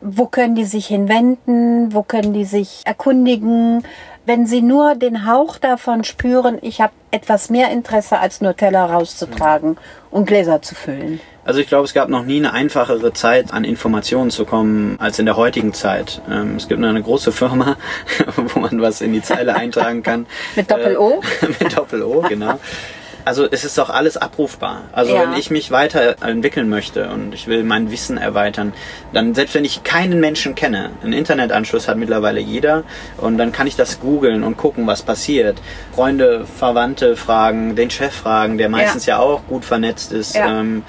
wo können die sich hinwenden, wo können die sich erkundigen? Wenn sie nur den Hauch davon spüren, ich habe etwas mehr Interesse, als nur Teller rauszutragen und Gläser zu füllen. Also ich glaube, es gab noch nie eine einfachere Zeit, an Informationen zu kommen, als in der heutigen Zeit. Ähm, es gibt eine große Firma, wo man was in die Zeile eintragen kann. Mit Doppel-O? Äh, mit Doppel-O, genau. Also es ist doch alles abrufbar. Also ja. wenn ich mich weiterentwickeln möchte und ich will mein Wissen erweitern, dann selbst wenn ich keinen Menschen kenne, einen Internetanschluss hat mittlerweile jeder und dann kann ich das googeln und gucken, was passiert. Freunde, Verwandte fragen, den Chef fragen, der meistens ja, ja auch gut vernetzt ist. Ja. Ähm,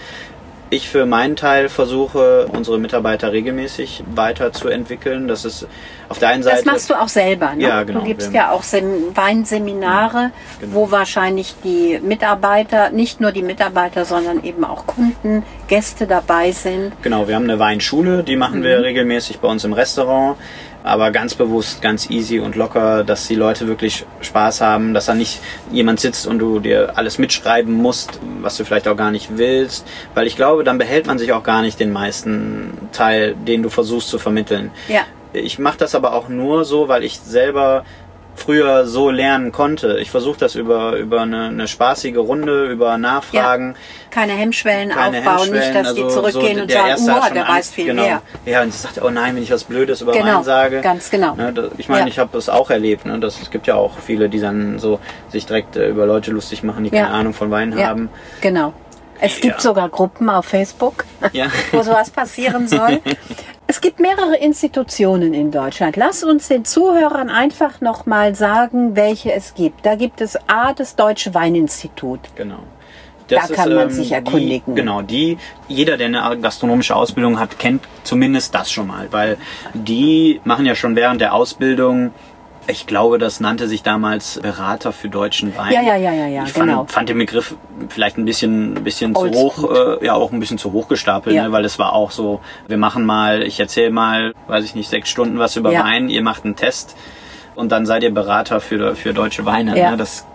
ich für meinen Teil versuche, unsere Mitarbeiter regelmäßig weiterzuentwickeln. Das ist auf der einen Seite. Das machst du auch selber, ne? Ja, genau. Du gibst ja auch Sem Weinseminare, genau. wo wahrscheinlich die Mitarbeiter, nicht nur die Mitarbeiter, sondern eben auch Kunden, Gäste dabei sind. Genau, wir haben eine Weinschule, die machen mhm. wir regelmäßig bei uns im Restaurant aber ganz bewusst, ganz easy und locker, dass die Leute wirklich Spaß haben, dass da nicht jemand sitzt und du dir alles mitschreiben musst, was du vielleicht auch gar nicht willst, weil ich glaube, dann behält man sich auch gar nicht den meisten Teil, den du versuchst zu vermitteln. Ja. Ich mache das aber auch nur so, weil ich selber früher so lernen konnte. Ich versuche das über, über eine, eine spaßige Runde, über Nachfragen. Ja. Keine Hemmschwellen keine aufbauen, Hemmschwellen, nicht, dass also die zurückgehen so und sagen, oh, der weiß viel genau. mehr. Ja, und sie sagt, oh nein, wenn ich was Blödes über genau, Wein sage. Ganz genau. Ne, ich meine, ja. ich habe das auch erlebt. Ne, das, es gibt ja auch viele, die dann so sich direkt äh, über Leute lustig machen, die ja. keine Ahnung von Wein haben. Genau. Es gibt sogar Gruppen auf Facebook, wo sowas passieren soll. Es gibt mehrere Institutionen in Deutschland. Lass uns den Zuhörern einfach nochmal sagen, welche es gibt. Da gibt es A, das Deutsche Weininstitut. Genau. Das da kann ist, man ähm, sich erkundigen. Die, genau, die, jeder, der eine gastronomische Ausbildung hat, kennt zumindest das schon mal, weil die machen ja schon während der Ausbildung ich glaube, das nannte sich damals Berater für deutschen Wein. Ja, ja, ja, ja, ja ich fand, genau. fand den Begriff vielleicht ein bisschen, ein bisschen zu hoch, äh, ja auch ein bisschen zu hoch gestapelt, ja. ne, weil es war auch so, wir machen mal, ich erzähle mal, weiß ich nicht, sechs Stunden was über ja. Wein, ihr macht einen Test und dann seid ihr Berater für, für deutsche Weine. Ja. Ne? Das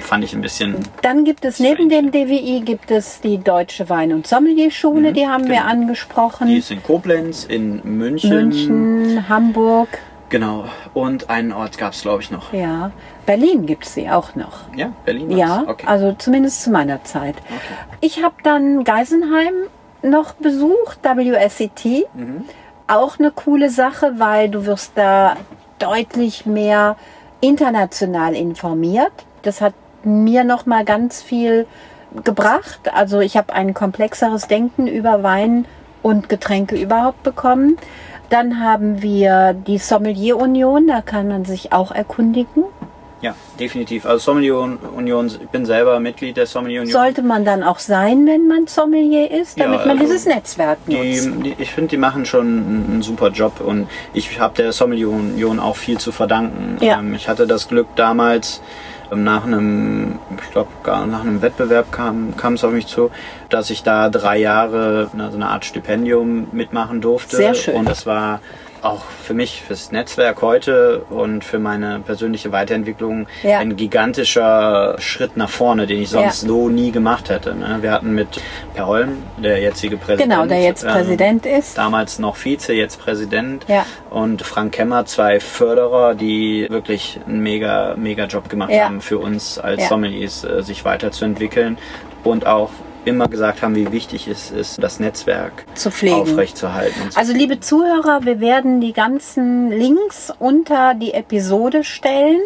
fand ich ein bisschen. Dann gibt es neben dem DWI gibt es die Deutsche Wein- und Sommelierschule, mhm, die haben genau. wir angesprochen. Die ist in Koblenz, in München. München, Hamburg. Genau. Und einen Ort gab es, glaube ich, noch. Ja. Berlin gibt es sie auch noch. Ja, Berlin. Ja, okay. also zumindest zu meiner Zeit. Okay. Ich habe dann Geisenheim noch besucht, WSET. Mhm. Auch eine coole Sache, weil du wirst da deutlich mehr international informiert. Das hat mir noch mal ganz viel gebracht. Also ich habe ein komplexeres Denken über Wein und Getränke überhaupt bekommen. Dann haben wir die Sommelier Union, da kann man sich auch erkundigen. Ja, definitiv. Also Sommelier Union, ich bin selber Mitglied der Sommelier Union. Sollte man dann auch sein, wenn man Sommelier ist, damit ja, man also dieses Netzwerk nutzt? Die, die, ich finde, die machen schon einen super Job und ich habe der Sommelier Union auch viel zu verdanken. Ja. Ähm, ich hatte das Glück damals, nach einem, ich glaube, nach einem Wettbewerb kam, kam es auf mich zu, dass ich da drei Jahre so eine Art Stipendium mitmachen durfte. Sehr schön. Und das war auch für mich, fürs Netzwerk heute und für meine persönliche Weiterentwicklung Ja. ein gigantischer Schritt nach vorne, den ich sonst Ja. so nie gemacht hätte. Ne? Wir hatten mit Per Holm, der jetzige Präsident. Genau, der jetzt ähm, Präsident ist. Damals noch Vize, jetzt Präsident. Ja. Und Frank Kemmer, zwei Förderer, die wirklich einen mega, mega Job gemacht haben für uns als. Sommeliers, äh, sich weiterzuentwickeln und auch immer gesagt haben, wie wichtig es ist, das Netzwerk Zu pflegen. aufrechtzuerhalten. Also liebe Zuhörer, wir werden die ganzen Links unter die Episode stellen,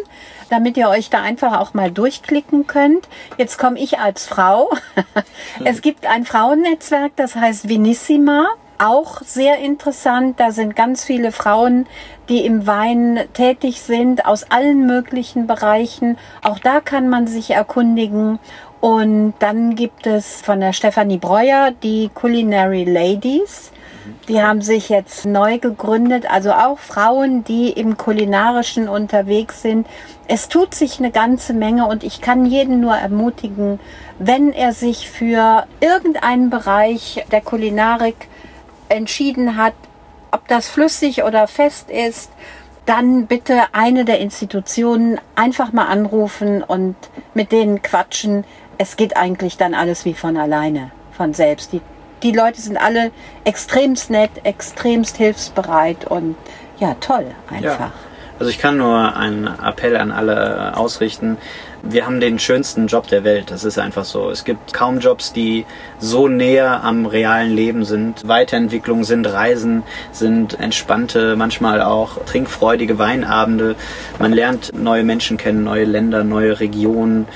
damit ihr euch da einfach auch mal durchklicken könnt. Jetzt komme ich als Frau. es gibt ein Frauennetzwerk, das heißt Vinissima. Auch sehr interessant. Da sind ganz viele Frauen, die im Wein tätig sind, aus allen möglichen Bereichen. Auch da kann man sich erkundigen. Und dann gibt es von der Stefanie Breuer die Culinary Ladies. Die haben sich jetzt neu gegründet, also auch Frauen, die im Kulinarischen unterwegs sind. Es tut sich eine ganze Menge und ich kann jeden nur ermutigen, wenn er sich für irgendeinen Bereich der Kulinarik entschieden hat, ob das flüssig oder fest ist, dann bitte eine der Institutionen einfach mal anrufen und mit denen quatschen. Es geht eigentlich dann alles wie von alleine, von selbst. Die, die Leute sind alle extremst nett, extremst hilfsbereit und ja, toll einfach. Ja. Also ich kann nur einen Appell an alle ausrichten. Wir haben den schönsten Job der Welt. Das ist einfach so. Es gibt kaum Jobs, die so näher am realen Leben sind. Weiterentwicklung sind Reisen, sind entspannte, manchmal auch trinkfreudige Weinabende. Man lernt neue Menschen kennen, neue Länder, neue Regionen.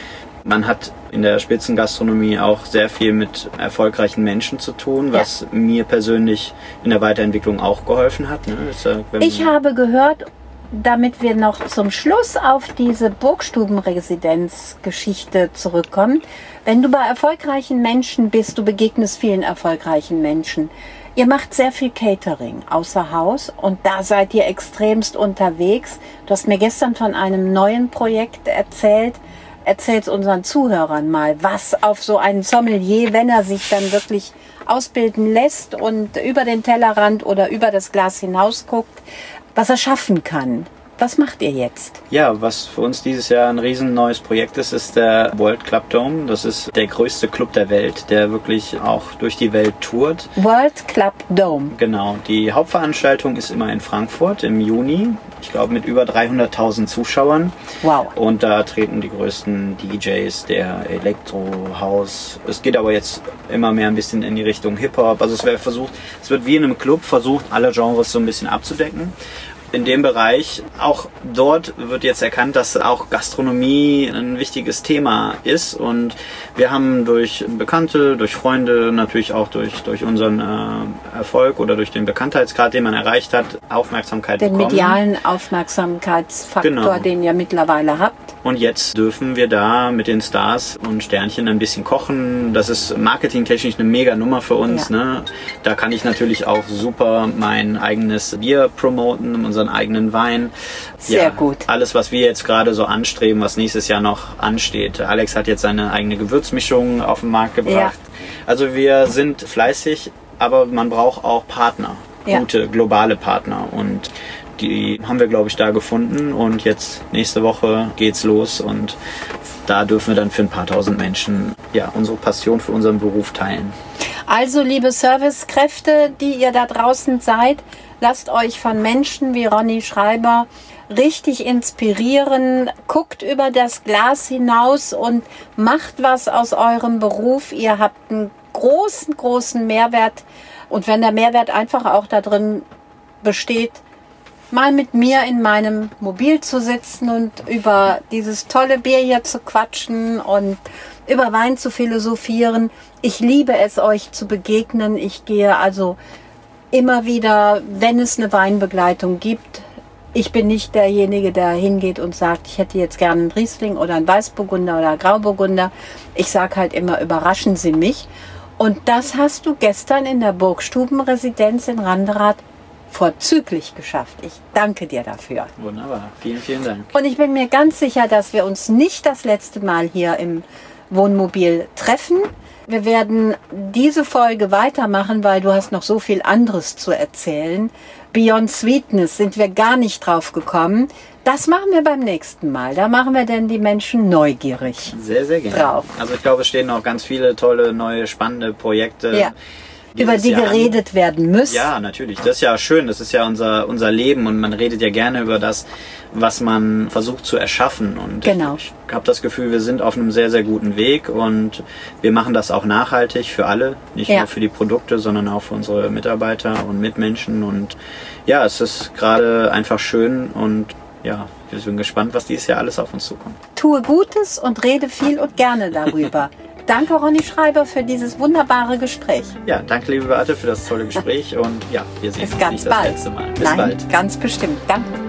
Man hat in der Spitzengastronomie auch sehr viel mit erfolgreichen Menschen zu tun, was mir persönlich in der Weiterentwicklung auch geholfen hat. Ne? Ja, Ich habe gehört, damit wir noch zum Schluss auf diese Burgstubenresidenzgeschichte zurückkommen, wenn du bei erfolgreichen Menschen bist, du begegnest vielen erfolgreichen Menschen. Ihr macht sehr viel Catering außer Haus und da seid ihr extremst unterwegs. Du hast mir gestern von einem neuen Projekt erzählt. Erzählt unseren Zuhörern mal, was auf so einen Sommelier, wenn er sich dann wirklich ausbilden lässt und über den Tellerrand oder über das Glas hinaus guckt, was er schaffen kann. Was macht ihr jetzt? Ja, was für uns dieses Jahr ein riesen neues Projekt ist, ist der World Club Dome. Das ist der größte Club der Welt, der wirklich auch durch die Welt tourt. World Club Dome. Genau, die Hauptveranstaltung ist immer in Frankfurt im Juni. Ich glaube mit über 300.000 Zuschauern. Wow. Und da treten die größten DJs der Elektrohaus. Es geht aber jetzt immer mehr ein bisschen in die Richtung Hip-Hop. Also es wird versucht, es wird wie in einem Club versucht, alle Genres so ein bisschen abzudecken. In dem Bereich, auch dort wird jetzt erkannt, dass auch Gastronomie ein wichtiges Thema ist. Und wir haben durch Bekannte, durch Freunde, natürlich auch durch, durch unseren äh, Erfolg oder durch den Bekanntheitsgrad, den man erreicht hat, Aufmerksamkeit Den bekommen. medialen Aufmerksamkeitsfaktor, Genau. den ihr mittlerweile habt. Und jetzt dürfen wir da mit den Stars und Sternchen ein bisschen kochen. Das ist marketingtechnisch eine mega Nummer für uns. Ja. Ne? Da kann ich natürlich auch super mein eigenes Bier promoten, unseren eigenen Wein. Sehr gut. Alles, was wir jetzt gerade so anstreben, was nächstes Jahr noch ansteht. Alex hat jetzt seine eigene Gewürzmischung auf den Markt gebracht. Also wir sind fleißig, aber man braucht auch Partner. Ja. Gute globale Partner. Und die haben wir, glaube ich, da gefunden. Und jetzt nächste Woche geht's los und da dürfen wir dann für ein paar tausend Menschen ja unsere Passion für unseren Beruf teilen. Also, liebe Servicekräfte, die ihr da draußen seid, lasst euch von Menschen wie Ronny Schreiber richtig inspirieren. Guckt über das Glas hinaus und macht was aus eurem Beruf. Ihr habt einen großen, großen Mehrwert. Und wenn der Mehrwert einfach auch darin besteht, mal mit mir in meinem Mobil zu sitzen und über dieses tolle Bier hier zu quatschen und über Wein zu philosophieren. Ich liebe es, euch zu begegnen. Ich gehe also immer wieder, wenn es eine Weinbegleitung gibt. Ich bin nicht derjenige, der hingeht und sagt, ich hätte jetzt gerne einen Riesling oder einen Weißburgunder oder einen Grauburgunder. Ich sage halt immer, überraschen Sie mich. Und das hast du gestern in der Burgstubenresidenz in Randerath vorzüglich geschafft. Ich danke dir dafür. Wunderbar. Vielen, vielen Dank. Und ich bin mir ganz sicher, dass wir uns nicht das letzte Mal hier im Wohnmobil treffen. Wir werden diese Folge weitermachen, weil du hast noch so viel anderes zu erzählen. Beyond Sweetness sind wir gar nicht drauf gekommen. Das machen wir beim nächsten Mal. Da machen wir denn die Menschen neugierig. Sehr, sehr gerne. Drauf. Also ich glaube, es stehen noch ganz viele tolle, neue, spannende Projekte. Ja. Über die Jahr geredet werden muss. Ja, natürlich. Das ist ja schön. Das ist ja unser, unser Leben und man redet ja gerne über das, was man versucht zu erschaffen. Und Genau. ich, ich habe das Gefühl, wir sind auf einem sehr, sehr guten Weg und wir machen das auch nachhaltig für alle. Nicht Ja. nur für die Produkte, sondern auch für unsere Mitarbeiter und Mitmenschen. Und ja, es ist gerade einfach schön und ja, wir sind gespannt, was dieses Jahr alles auf uns zukommt. Tue Gutes und rede viel und gerne darüber. Danke, Ronny Schreiber, für dieses wunderbare Gespräch. Ja, danke, liebe Beate, für das tolle Gespräch und ja, wir sehen Bis uns ganz nicht das bald. letzte Mal. Bis Nein, bald. ganz bestimmt. Danke.